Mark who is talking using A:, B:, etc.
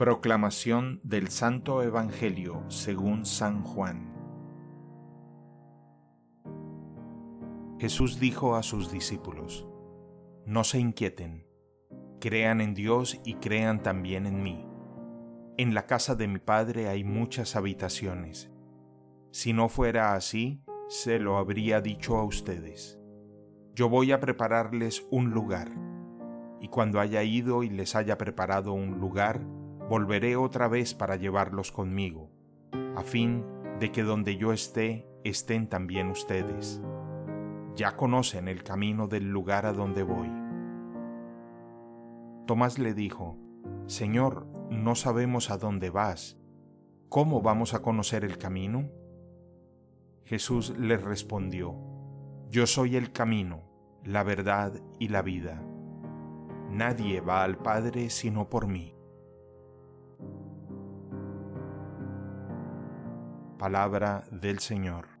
A: Proclamación del Santo Evangelio según San Juan. Jesús dijo a sus discípulos, No se inquieten, crean en Dios y crean también en mí. En la casa de mi Padre hay muchas habitaciones. Si no fuera así, se lo habría dicho a ustedes. Yo voy a prepararles un lugar, y cuando haya ido y les haya preparado un lugar, volveré otra vez para llevarlos conmigo, a fin de que donde yo esté, estén también ustedes. Ya conocen el camino del lugar a donde voy. Tomás le dijo, Señor, no sabemos a dónde vas. ¿Cómo vamos a conocer el camino? Jesús le respondió, Yo soy el camino, la verdad y la vida. Nadie va al Padre sino por mí. Palabra del Señor.